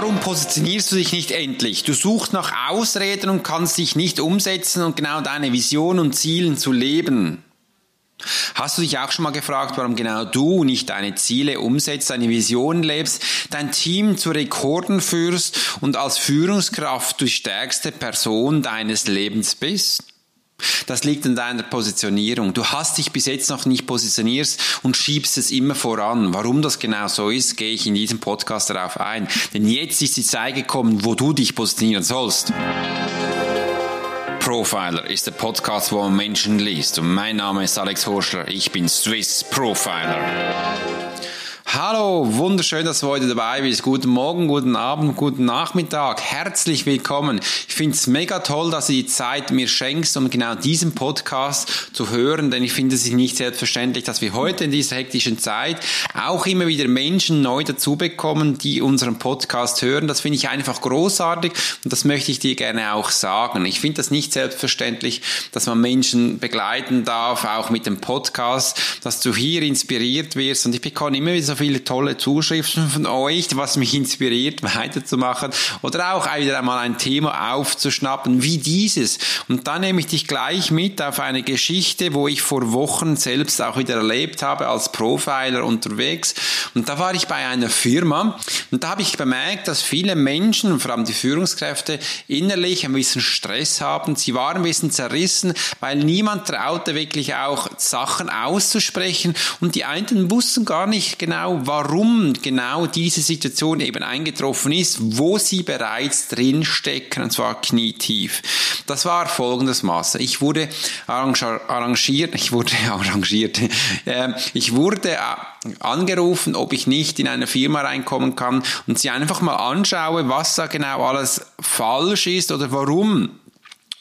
Warum positionierst du dich nicht endlich? Du suchst nach Ausreden und kannst dich nicht umsetzen und genau deine Vision und Zielen zu leben. Hast du dich auch schon mal gefragt, warum genau du nicht deine Ziele umsetzt, deine Vision lebst, dein Team zu Rekorden führst und als Führungskraft die stärkste Person deines Lebens bist? Das liegt in deiner Positionierung. Du hast dich bis jetzt noch nicht positioniert und schiebst es immer voran. Warum das genau so ist, gehe ich in diesem Podcast darauf ein. Denn jetzt ist die Zeit gekommen, wo du dich positionieren sollst. Profiler ist der Podcast, wo man Menschen liest. Und mein Name ist Alex Horschler. Ich bin Swiss Profiler. Hallo, wunderschön, dass du heute dabei bist. Guten Morgen, guten Abend, guten Nachmittag. Herzlich willkommen. Ich finde es mega toll, dass du die Zeit mir schenkst, um genau diesen Podcast zu hören, denn ich finde es nicht selbstverständlich, dass wir heute in dieser hektischen Zeit auch immer wieder Menschen neu dazu bekommen, die unseren Podcast hören. Das finde ich einfach großartig und das möchte ich dir gerne auch sagen. Ich finde das nicht selbstverständlich, dass man Menschen begleiten darf, auch mit dem Podcast, dass du hier inspiriert wirst und ich bekomme immer wieder so viele tolle Zuschriften von euch, was mich inspiriert, weiterzumachen oder auch wieder einmal ein Thema aufzuschnappen wie dieses. Und dann nehme ich dich gleich mit auf eine Geschichte, wo ich vor Wochen selbst auch wieder erlebt habe als Profiler unterwegs. Und da war ich bei einer Firma und da habe ich bemerkt, dass viele Menschen, vor allem die Führungskräfte, innerlich ein bisschen Stress haben. Sie waren ein bisschen zerrissen, weil niemand traute wirklich auch Sachen auszusprechen und die einen wussten gar nicht genau, genau, warum genau diese Situation eben eingetroffen ist, wo sie bereits drin stecken, und zwar knietief. Das war folgendes Maße. Ich wurde arrangiert, ich wurde arrangiert, äh, ich wurde äh, angerufen, ob ich nicht in eine Firma reinkommen kann und sie einfach mal anschaue, was da genau alles falsch ist oder warum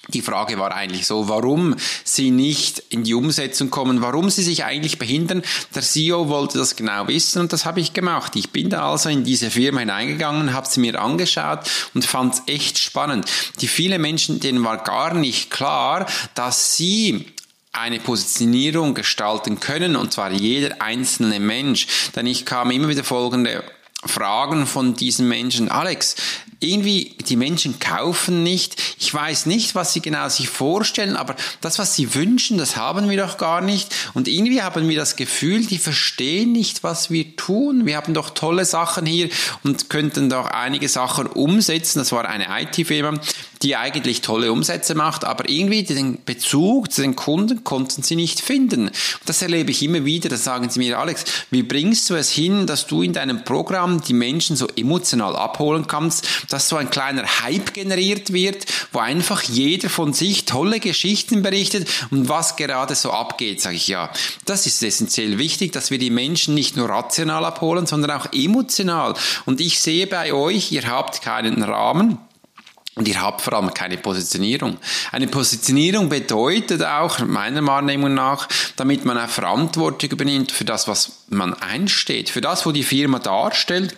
die Frage war eigentlich so, warum sie nicht in die Umsetzung kommen, warum sie sich eigentlich behindern. Der CEO wollte das genau wissen und das habe ich gemacht. Ich bin da also in diese Firma hineingegangen, habe sie mir angeschaut und fand es echt spannend. Die viele Menschen, denen war gar nicht klar, dass sie eine Positionierung gestalten können, und zwar jeder einzelne Mensch. Denn ich kam immer wieder folgende Fragen von diesen Menschen. Alex, irgendwie die Menschen kaufen nicht. Ich weiß nicht, was sie genau sich vorstellen, aber das, was sie wünschen, das haben wir doch gar nicht. Und irgendwie haben wir das Gefühl, die verstehen nicht, was wir tun. Wir haben doch tolle Sachen hier und könnten doch einige Sachen umsetzen. Das war eine IT-Firma, die eigentlich tolle Umsätze macht, aber irgendwie den Bezug zu den Kunden konnten sie nicht finden. Das erlebe ich immer wieder. Da sagen sie mir, Alex, wie bringst du es hin, dass du in deinem Programm die Menschen so emotional abholen kannst, dass so ein kleiner Hype generiert wird, wo einfach jeder von sich tolle Geschichten berichtet und was gerade so abgeht, sage ich ja. Das ist essentiell wichtig, dass wir die Menschen nicht nur rational abholen, sondern auch emotional. Und ich sehe bei euch, ihr habt keinen Rahmen. Und ihr habt vor allem keine Positionierung. Eine Positionierung bedeutet auch, meiner Wahrnehmung nach, damit man auch Verantwortung übernimmt für das, was man einsteht, für das, wo die Firma darstellt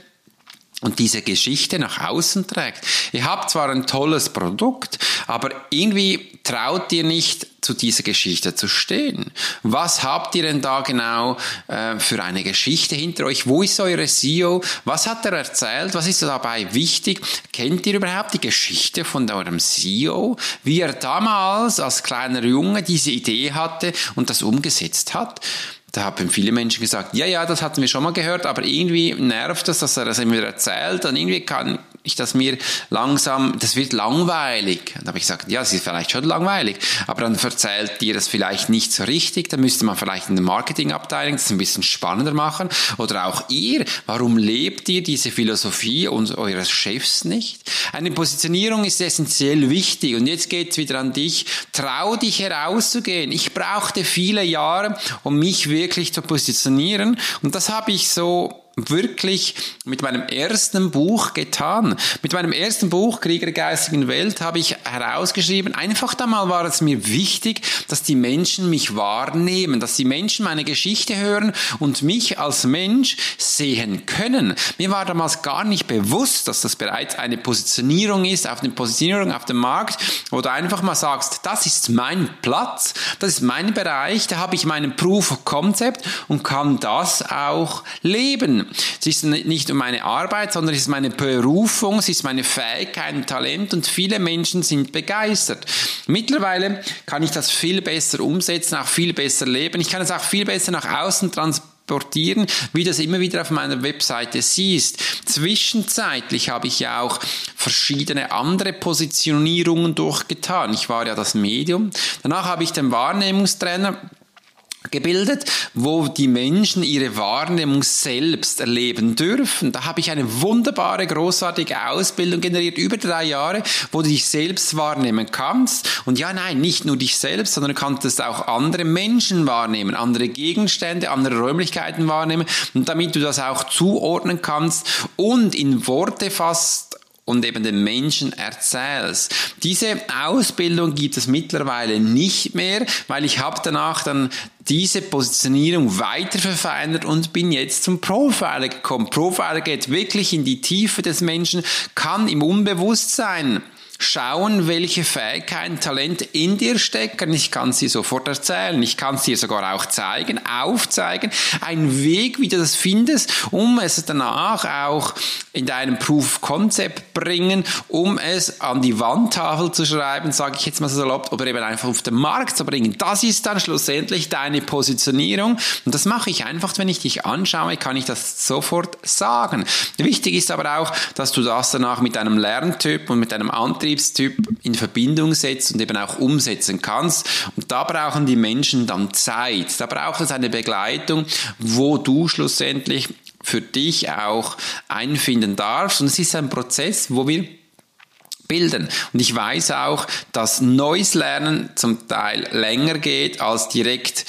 und diese Geschichte nach außen trägt. Ihr habt zwar ein tolles Produkt, aber irgendwie traut ihr nicht zu dieser Geschichte zu stehen. Was habt ihr denn da genau äh, für eine Geschichte hinter euch? Wo ist eure CEO? Was hat er erzählt? Was ist dabei wichtig? Kennt ihr überhaupt die Geschichte von eurem CEO? Wie er damals als kleiner Junge diese Idee hatte und das umgesetzt hat? Da haben viele Menschen gesagt, ja, ja, das hatten wir schon mal gehört, aber irgendwie nervt das, dass er das immer erzählt und irgendwie kann ich das mir langsam, das wird langweilig. Und da habe ich gesagt, ja, es ist vielleicht schon langweilig, aber dann erzählt dir das vielleicht nicht so richtig, dann müsste man vielleicht in der Marketingabteilung das ein bisschen spannender machen oder auch ihr, warum lebt ihr diese Philosophie und eures Chefs nicht? Eine Positionierung ist essentiell wichtig und jetzt geht's wieder an dich, trau dich herauszugehen. Ich brauchte viele Jahre, um mich wirklich zu positionieren und das habe ich so wirklich mit meinem ersten Buch getan. Mit meinem ersten Buch, Krieger der geistigen Welt, habe ich herausgeschrieben, einfach einmal war es mir wichtig, dass die Menschen mich wahrnehmen, dass die Menschen meine Geschichte hören und mich als Mensch sehen können. Mir war damals gar nicht bewusst, dass das bereits eine Positionierung ist, auf eine Positionierung auf dem Markt, wo du einfach mal sagst, das ist mein Platz, das ist mein Bereich, da habe ich meinen Proof of Concept und kann das auch leben. Es ist nicht meine Arbeit, sondern es ist meine Berufung, es ist meine Fähigkeit und Talent und viele Menschen sind begeistert. Mittlerweile kann ich das viel besser umsetzen, auch viel besser leben. Ich kann es auch viel besser nach außen transportieren transportieren, wie das immer wieder auf meiner Webseite siehst. Zwischenzeitlich habe ich ja auch verschiedene andere Positionierungen durchgetan. Ich war ja das Medium. Danach habe ich den Wahrnehmungstrainer gebildet, wo die Menschen ihre Wahrnehmung selbst erleben dürfen. Da habe ich eine wunderbare, großartige Ausbildung generiert, über drei Jahre, wo du dich selbst wahrnehmen kannst. Und ja, nein, nicht nur dich selbst, sondern du kannst auch andere Menschen wahrnehmen, andere Gegenstände, andere Räumlichkeiten wahrnehmen. Und damit du das auch zuordnen kannst und in Worte fasst, und eben den Menschen erzählst. Diese Ausbildung gibt es mittlerweile nicht mehr, weil ich habe danach dann diese Positionierung weiter verfeinert und bin jetzt zum Profiler gekommen. Profiler geht wirklich in die Tiefe des Menschen, kann im Unbewusstsein schauen, welche Fähigkeiten, Talente in dir stecken. Ich kann sie sofort erzählen. Ich kann sie sogar auch zeigen, aufzeigen. Ein Weg, wie du das findest, um es danach auch in deinem Proof Concept bringen, um es an die Wandtafel zu schreiben, sage ich jetzt mal so salopp, oder eben einfach auf den Markt zu bringen. Das ist dann schlussendlich deine Positionierung. Und das mache ich einfach, wenn ich dich anschaue, kann ich das sofort sagen. Wichtig ist aber auch, dass du das danach mit einem Lerntyp und mit einem Antrieb Betriebstyp in Verbindung setzt und eben auch umsetzen kannst. Und da brauchen die Menschen dann Zeit. Da braucht es eine Begleitung, wo du schlussendlich für dich auch einfinden darfst. Und es ist ein Prozess, wo wir bilden. Und ich weiß auch, dass neues Lernen zum Teil länger geht als direkt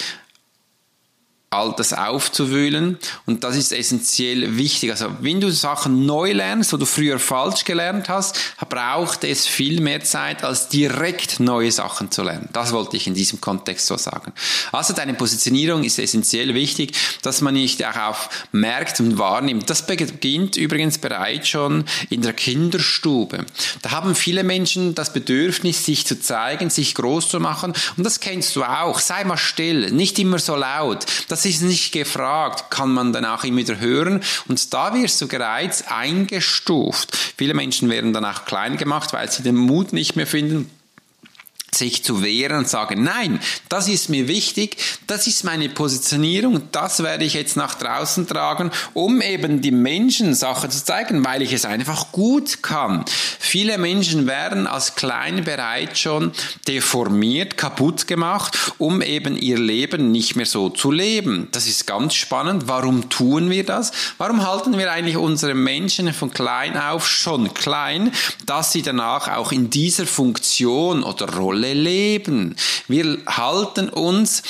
Altes aufzuwühlen. Und das ist essentiell wichtig. Also, wenn du Sachen neu lernst, wo du früher falsch gelernt hast, braucht es viel mehr Zeit, als direkt neue Sachen zu lernen. Das wollte ich in diesem Kontext so sagen. Also, deine Positionierung ist essentiell wichtig, dass man nicht darauf merkt und wahrnimmt. Das beginnt übrigens bereits schon in der Kinderstube. Da haben viele Menschen das Bedürfnis, sich zu zeigen, sich groß zu machen. Und das kennst du auch. Sei mal still, nicht immer so laut. Das das ist nicht gefragt, kann man dann auch immer wieder hören. Und da wirst du bereits eingestuft. Viele Menschen werden dann auch klein gemacht, weil sie den Mut nicht mehr finden sich zu wehren und sagen, nein, das ist mir wichtig, das ist meine Positionierung, das werde ich jetzt nach draußen tragen, um eben die Menschen Sachen zu zeigen, weil ich es einfach gut kann. Viele Menschen werden als klein bereits schon deformiert, kaputt gemacht, um eben ihr Leben nicht mehr so zu leben. Das ist ganz spannend. Warum tun wir das? Warum halten wir eigentlich unsere Menschen von klein auf schon klein, dass sie danach auch in dieser Funktion oder Rolle Rolle leben. Wir halten uns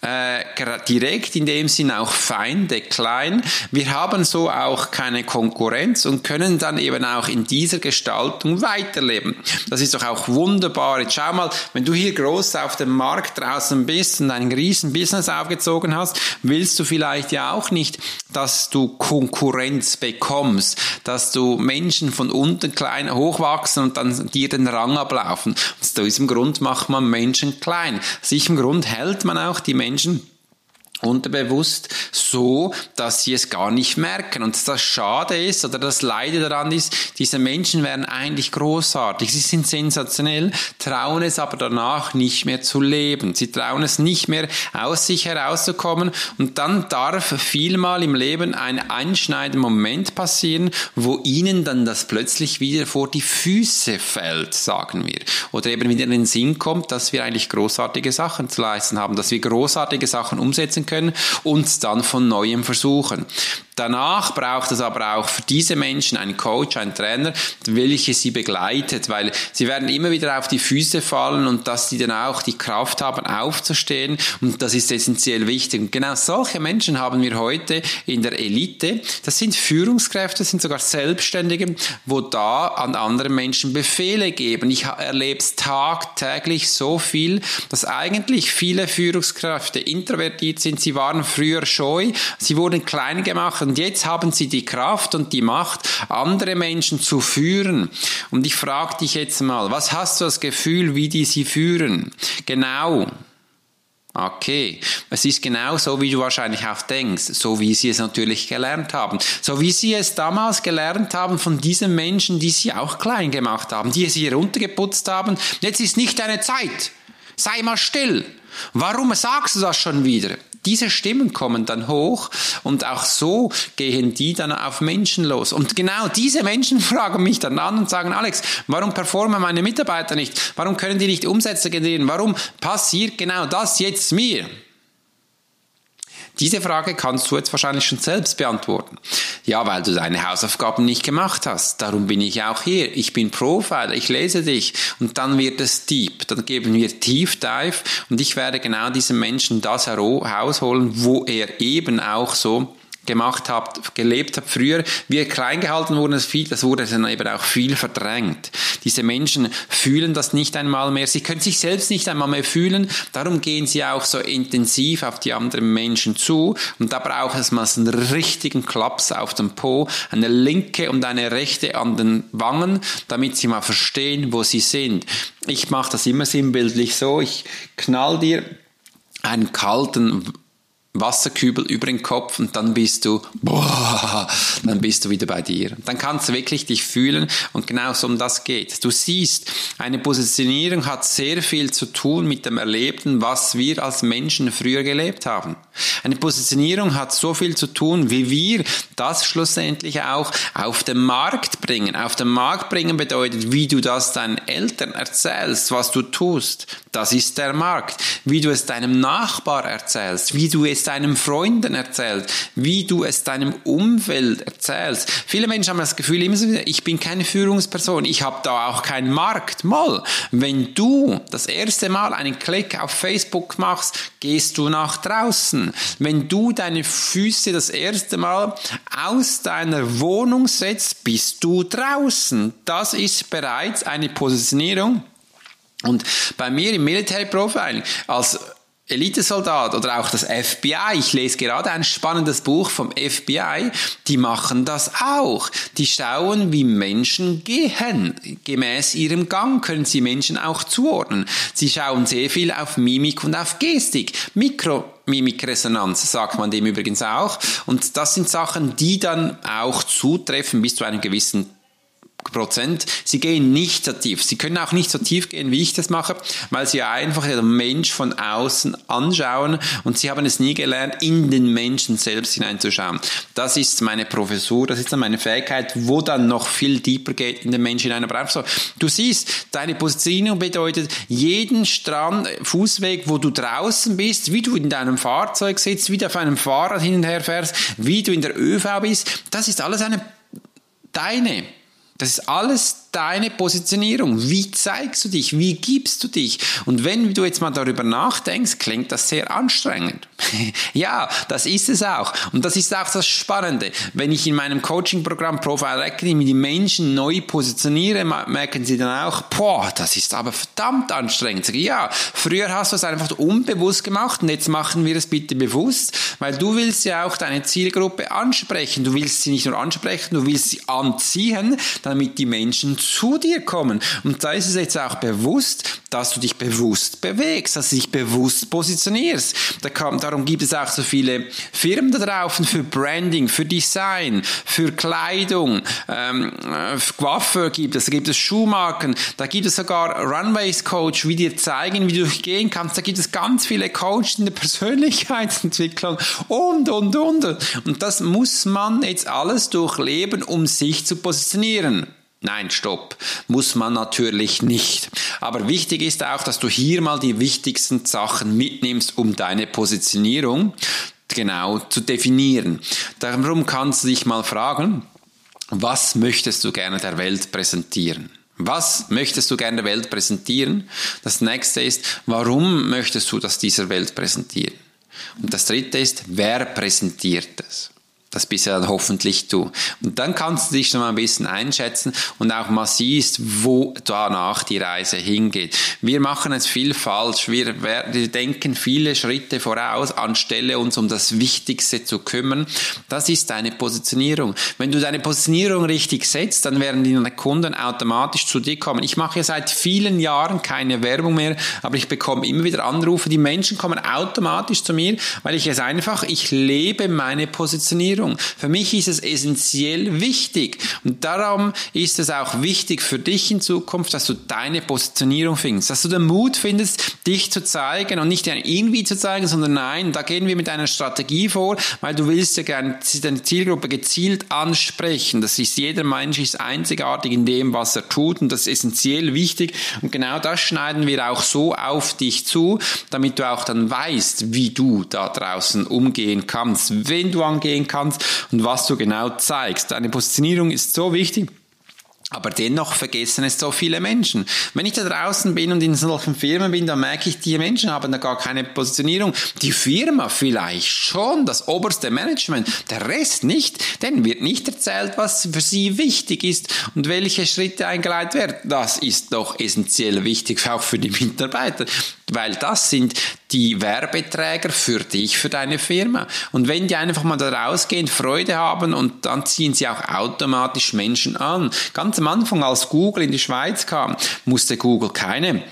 äh, direkt in dem Sinn auch Feinde klein. Wir haben so auch keine Konkurrenz und können dann eben auch in dieser Gestaltung weiterleben. Das ist doch auch wunderbar. Jetzt schau mal, wenn du hier groß auf dem Markt draußen bist und ein riesen Business aufgezogen hast, willst du vielleicht ja auch nicht, dass du Konkurrenz bekommst, dass du Menschen von unten klein hochwachsen und dann dir den Rang ablaufen. Aus diesem Grund Grund macht man Menschen klein. Aus diesem Grund hält man auch die Menschen unterbewusst so, dass sie es gar nicht merken. Und das Schade ist oder das Leide daran ist, diese Menschen werden eigentlich großartig, sie sind sensationell, trauen es aber danach nicht mehr zu leben. Sie trauen es nicht mehr aus sich herauszukommen und dann darf vielmal im Leben ein einschneidender Moment passieren, wo ihnen dann das plötzlich wieder vor die Füße fällt, sagen wir. Oder eben wieder in den Sinn kommt, dass wir eigentlich großartige Sachen zu leisten haben, dass wir großartige Sachen umsetzen können können und dann von neuem versuchen. Danach braucht es aber auch für diese Menschen einen Coach, einen Trainer, welche sie begleitet, weil sie werden immer wieder auf die Füße fallen und dass sie dann auch die Kraft haben, aufzustehen und das ist essentiell wichtig. Und genau solche Menschen haben wir heute in der Elite. Das sind Führungskräfte, das sind sogar Selbstständige, wo da an andere Menschen Befehle geben. Ich erlebe es tagtäglich so viel, dass eigentlich viele Führungskräfte introvertiert sind. Sie waren früher scheu, sie wurden klein gemacht und jetzt haben sie die Kraft und die Macht, andere Menschen zu führen. Und ich frage dich jetzt mal, was hast du das Gefühl, wie die sie führen? Genau. Okay, es ist genau so, wie du wahrscheinlich auch denkst, so wie sie es natürlich gelernt haben, so wie sie es damals gelernt haben von diesen Menschen, die sie auch klein gemacht haben, die sie runtergeputzt haben. Jetzt ist nicht deine Zeit. Sei mal still. Warum sagst du das schon wieder? Diese Stimmen kommen dann hoch und auch so gehen die dann auf Menschen los. Und genau diese Menschen fragen mich dann an und sagen, Alex, warum performen meine Mitarbeiter nicht? Warum können die nicht Umsätze generieren? Warum passiert genau das jetzt mir? Diese Frage kannst du jetzt wahrscheinlich schon selbst beantworten. Ja, weil du deine Hausaufgaben nicht gemacht hast. Darum bin ich auch hier. Ich bin Profiler, ich lese dich und dann wird es deep. Dann geben wir Tief Dive und ich werde genau diesem Menschen das herausholen, wo er eben auch so gemacht habt, gelebt habt früher, wie ihr klein gehalten wurden, das, viel, das wurde dann eben auch viel verdrängt. Diese Menschen fühlen das nicht einmal mehr, sie können sich selbst nicht einmal mehr fühlen, darum gehen sie auch so intensiv auf die anderen Menschen zu und da braucht es mal einen richtigen Klaps auf den Po, eine linke und eine rechte an den Wangen, damit sie mal verstehen, wo sie sind. Ich mache das immer sinnbildlich so, ich knall dir einen kalten Wasserkübel über den Kopf und dann bist du, boah, dann bist du wieder bei dir. Dann kannst du wirklich dich fühlen und genau so um das geht. Du siehst, eine Positionierung hat sehr viel zu tun mit dem Erlebten, was wir als Menschen früher gelebt haben. Eine Positionierung hat so viel zu tun, wie wir das schlussendlich auch auf den Markt bringen. Auf den Markt bringen bedeutet, wie du das deinen Eltern erzählst, was du tust. Das ist der Markt. Wie du es deinem Nachbar erzählst, wie du es deinen Freunden erzählst, wie du es deinem Umfeld erzählst. Viele Menschen haben das Gefühl, immer so wieder, ich bin keine Führungsperson, ich habe da auch keinen Markt. Mal, wenn du das erste Mal einen Klick auf Facebook machst, gehst du nach draußen. Wenn du deine Füße das erste Mal aus deiner Wohnung setzt, bist du draußen. Das ist bereits eine Positionierung. Und bei mir im Military Profiling als Elitesoldat oder auch das FBI. Ich lese gerade ein spannendes Buch vom FBI. Die machen das auch. Die schauen, wie Menschen gehen. Gemäß ihrem Gang können sie Menschen auch zuordnen. Sie schauen sehr viel auf Mimik und auf Gestik. Mikro Mimikresonanz sagt man dem übrigens auch. Und das sind Sachen, die dann auch zutreffen bis zu einem gewissen Prozent. Sie gehen nicht so tief. Sie können auch nicht so tief gehen, wie ich das mache, weil sie einfach den Mensch von außen anschauen und sie haben es nie gelernt, in den Menschen selbst hineinzuschauen. Das ist meine Professur, das ist dann meine Fähigkeit, wo dann noch viel tiefer geht in den Menschen hinein. Aber einfach so, du siehst, deine Positionierung bedeutet jeden Strand, Fußweg, wo du draußen bist, wie du in deinem Fahrzeug sitzt, wie du auf einem Fahrrad hin und her fährst, wie du in der ÖV bist, das ist alles eine deine das ist alles deine Positionierung. Wie zeigst du dich? Wie gibst du dich? Und wenn du jetzt mal darüber nachdenkst, klingt das sehr anstrengend. ja, das ist es auch. Und das ist auch das Spannende. Wenn ich in meinem Coaching-Programm Profile Academy die Menschen neu positioniere, merken sie dann auch, boah, das ist aber verdammt anstrengend. Ja, früher hast du es einfach unbewusst gemacht und jetzt machen wir es bitte bewusst, weil du willst ja auch deine Zielgruppe ansprechen. Du willst sie nicht nur ansprechen, du willst sie anziehen, damit die Menschen zu dir kommen. Und da ist es jetzt auch bewusst, dass du dich bewusst bewegst, dass du dich bewusst positionierst. Da kann, darum gibt es auch so viele Firmen da draußen für Branding, für Design, für Kleidung, ähm, äh, Waffe gibt es, da gibt es Schuhmarken, da gibt es sogar Runways Coach, wie dir zeigen, wie du gehen kannst. Da gibt es ganz viele Coaches in der Persönlichkeitsentwicklung und, und, und. Und das muss man jetzt alles durchleben, um sich zu positionieren. Nein, stopp. Muss man natürlich nicht. Aber wichtig ist auch, dass du hier mal die wichtigsten Sachen mitnimmst, um deine Positionierung genau zu definieren. Darum kannst du dich mal fragen, was möchtest du gerne der Welt präsentieren? Was möchtest du gerne der Welt präsentieren? Das nächste ist, warum möchtest du das dieser Welt präsentieren? Und das dritte ist, wer präsentiert es? Das bist ja dann hoffentlich du. Und dann kannst du dich schon mal ein bisschen einschätzen und auch mal siehst, wo danach die Reise hingeht. Wir machen es viel falsch. Wir, wir denken viele Schritte voraus, anstelle uns um das Wichtigste zu kümmern. Das ist deine Positionierung. Wenn du deine Positionierung richtig setzt, dann werden die Kunden automatisch zu dir kommen. Ich mache ja seit vielen Jahren keine Werbung mehr, aber ich bekomme immer wieder Anrufe. Die Menschen kommen automatisch zu mir, weil ich es einfach, ich lebe meine Positionierung. Ernährung. Für mich ist es essentiell wichtig und darum ist es auch wichtig für dich in Zukunft, dass du deine Positionierung findest, dass du den Mut findest, dich zu zeigen und nicht irgendwie zu zeigen, sondern nein, da gehen wir mit einer Strategie vor, weil du willst ja gerne deine Zielgruppe gezielt ansprechen. Das ist jeder Mensch ist einzigartig in dem, was er tut und das ist essentiell wichtig und genau das schneiden wir auch so auf dich zu, damit du auch dann weißt, wie du da draußen umgehen kannst, wenn du angehen kannst kannst und was du genau zeigst. Deine Positionierung ist so wichtig. Aber dennoch vergessen es so viele Menschen. Wenn ich da draußen bin und in solchen Firmen bin, dann merke ich, die Menschen haben da gar keine Positionierung. Die Firma vielleicht schon, das oberste Management, der Rest nicht. Denn wird nicht erzählt, was für sie wichtig ist und welche Schritte eingeleitet werden. Das ist doch essentiell wichtig, auch für die Mitarbeiter weil das sind die Werbeträger für dich, für deine Firma. Und wenn die einfach mal da rausgehen, Freude haben und dann ziehen sie auch automatisch Menschen an. Ganz am Anfang, als Google in die Schweiz kam, musste Google keine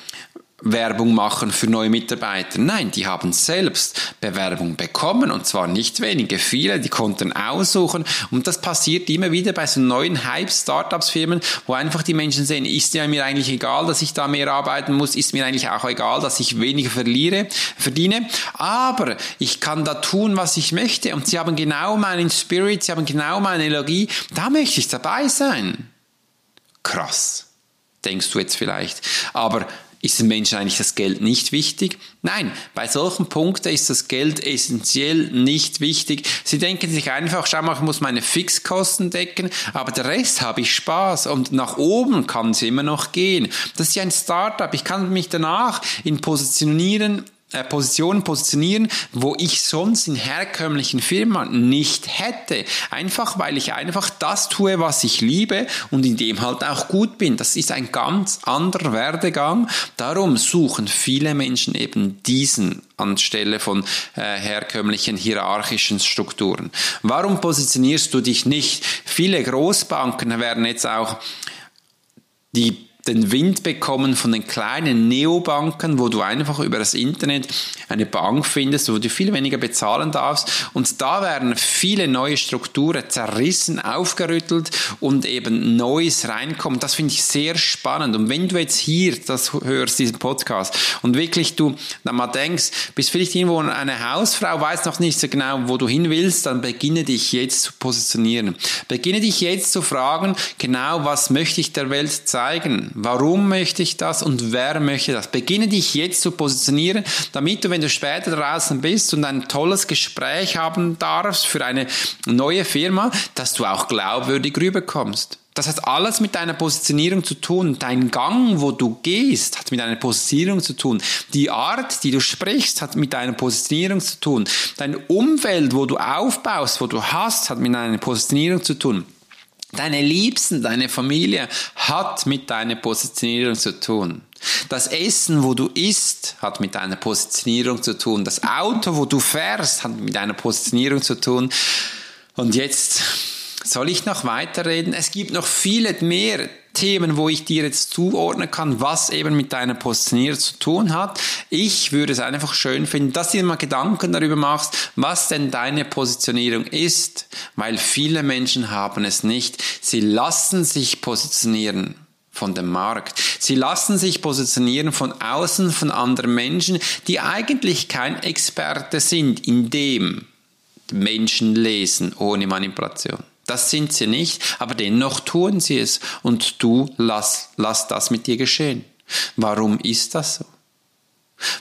Werbung machen für neue Mitarbeiter. Nein, die haben selbst Bewerbung bekommen und zwar nicht wenige, viele, die konnten aussuchen. Und das passiert immer wieder bei so neuen Hype-Startups-Firmen, wo einfach die Menschen sehen, ist ja mir eigentlich egal, dass ich da mehr arbeiten muss, ist mir eigentlich auch egal, dass ich weniger verliere, verdiene, aber ich kann da tun, was ich möchte. Und sie haben genau meinen Spirit, sie haben genau meine Energie, da möchte ich dabei sein. Krass, denkst du jetzt vielleicht. Aber ist den Menschen eigentlich das Geld nicht wichtig? Nein, bei solchen Punkten ist das Geld essentiell nicht wichtig. Sie denken sich einfach, schau mal, ich muss meine Fixkosten decken, aber der Rest habe ich Spaß und nach oben kann es immer noch gehen. Das ist ja ein Startup. Ich kann mich danach in positionieren Positionen positionieren, wo ich sonst in herkömmlichen Firmen nicht hätte. Einfach weil ich einfach das tue, was ich liebe und in dem halt auch gut bin. Das ist ein ganz anderer Werdegang. Darum suchen viele Menschen eben diesen anstelle von äh, herkömmlichen hierarchischen Strukturen. Warum positionierst du dich nicht? Viele Großbanken werden jetzt auch die den Wind bekommen von den kleinen Neobanken, wo du einfach über das Internet eine Bank findest, wo du viel weniger bezahlen darfst. Und da werden viele neue Strukturen zerrissen, aufgerüttelt und eben Neues reinkommen. Das finde ich sehr spannend. Und wenn du jetzt hier das hörst, diesen Podcast, und wirklich du dann mal denkst, bist vielleicht irgendwo eine Hausfrau, weißt noch nicht so genau, wo du hin willst, dann beginne dich jetzt zu positionieren. Beginne dich jetzt zu fragen, genau was möchte ich der Welt zeigen? Warum möchte ich das und wer möchte das? Beginne dich jetzt zu positionieren, damit du, wenn du später draußen bist und ein tolles Gespräch haben darfst für eine neue Firma, dass du auch glaubwürdig rüberkommst. Das hat alles mit deiner Positionierung zu tun. Dein Gang, wo du gehst, hat mit deiner Positionierung zu tun. Die Art, die du sprichst, hat mit deiner Positionierung zu tun. Dein Umfeld, wo du aufbaust, wo du hast, hat mit deiner Positionierung zu tun. Deine Liebsten, deine Familie hat mit deiner Positionierung zu tun. Das Essen, wo du isst, hat mit deiner Positionierung zu tun. Das Auto, wo du fährst, hat mit deiner Positionierung zu tun. Und jetzt soll ich noch weiterreden? Es gibt noch viele mehr Themen, wo ich dir jetzt zuordnen kann, was eben mit deiner Positionierung zu tun hat. Ich würde es einfach schön finden, dass du dir mal Gedanken darüber machst, was denn deine Positionierung ist, weil viele Menschen haben es nicht. Sie lassen sich positionieren von dem Markt. Sie lassen sich positionieren von außen, von anderen Menschen, die eigentlich kein Experte sind in dem Menschen lesen ohne Manipulation. Das sind sie nicht, aber dennoch tun sie es und du lass, lass das mit dir geschehen. Warum ist das so?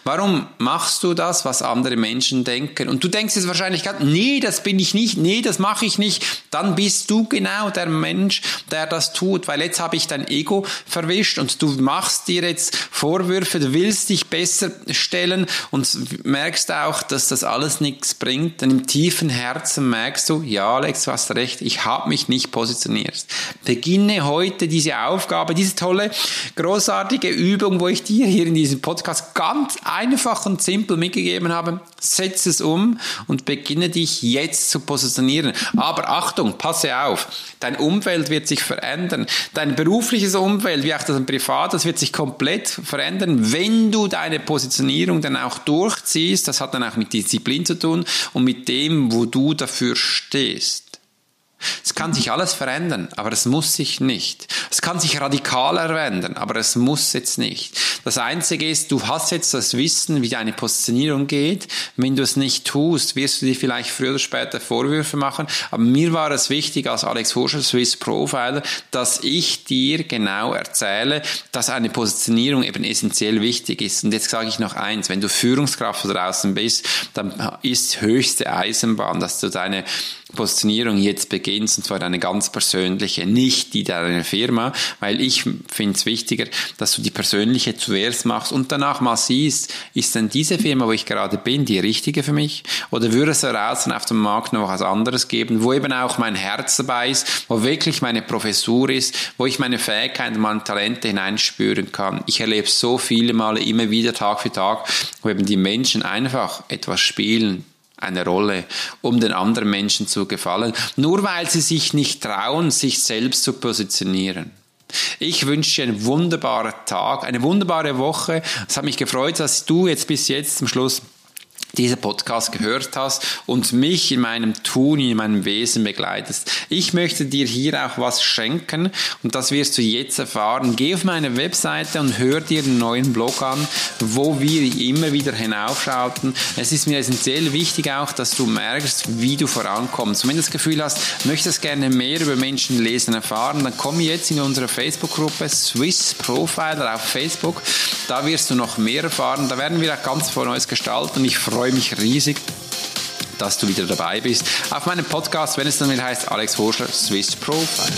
Warum machst du das, was andere Menschen denken? Und du denkst jetzt wahrscheinlich nee, das bin ich nicht, nee, das mache ich nicht. Dann bist du genau der Mensch, der das tut, weil jetzt habe ich dein Ego verwischt und du machst dir jetzt Vorwürfe, du willst dich besser stellen und merkst auch, dass das alles nichts bringt. Denn im tiefen Herzen merkst du, ja, Alex, du hast recht, ich habe mich nicht positioniert. Beginne heute diese Aufgabe, diese tolle, großartige Übung, wo ich dir hier in diesem Podcast ganz ganz einfach und simpel mitgegeben habe, setze es um und beginne dich jetzt zu positionieren. Aber Achtung, passe auf, dein Umfeld wird sich verändern. Dein berufliches Umfeld, wie auch das privates, wird sich komplett verändern, wenn du deine Positionierung dann auch durchziehst. Das hat dann auch mit Disziplin zu tun und mit dem, wo du dafür stehst. Es kann sich alles verändern, aber es muss sich nicht. Es kann sich radikaler verändern, aber es muss jetzt nicht. Das Einzige ist, du hast jetzt das Wissen, wie deine Positionierung geht. Wenn du es nicht tust, wirst du dir vielleicht früher oder später Vorwürfe machen. Aber mir war es wichtig als Alex Horscher, Swiss Profiler, dass ich dir genau erzähle, dass eine Positionierung eben essentiell wichtig ist. Und jetzt sage ich noch eins, wenn du Führungskraft draußen bist, dann ist höchste Eisenbahn, dass du deine Positionierung jetzt beginnst, und zwar eine ganz persönliche, nicht die deiner Firma, weil ich finde es wichtiger, dass du die persönliche zuerst machst und danach mal siehst, ist denn diese Firma, wo ich gerade bin, die richtige für mich? Oder würde es heraus auf dem Markt noch was anderes geben, wo eben auch mein Herz dabei ist, wo wirklich meine Professur ist, wo ich meine Fähigkeiten, meine Talente hineinspüren kann. Ich erlebe so viele Male immer wieder Tag für Tag, wo eben die Menschen einfach etwas spielen, eine Rolle, um den anderen Menschen zu gefallen, nur weil sie sich nicht trauen, sich selbst zu positionieren. Ich wünsche dir einen wunderbaren Tag, eine wunderbare Woche. Es hat mich gefreut, dass du jetzt bis jetzt zum Schluss dieser Podcast gehört hast und mich in meinem Tun, in meinem Wesen begleitest. Ich möchte dir hier auch was schenken und das wirst du jetzt erfahren. Geh auf meine Webseite und hör dir den neuen Blog an, wo wir immer wieder hinaufschalten. Es ist mir essentiell wichtig auch, dass du merkst, wie du vorankommst. Und wenn du das Gefühl hast, möchtest gerne mehr über Menschen lesen, erfahren, dann komm jetzt in unsere Facebook-Gruppe Swiss Profiler auf Facebook. Da wirst du noch mehr erfahren. Da werden wir auch ganz vor Neues gestalten. Ich freue freue mich riesig, dass du wieder dabei bist auf meinem Podcast, wenn es dann wieder heißt Alex Horschler Swiss Profile.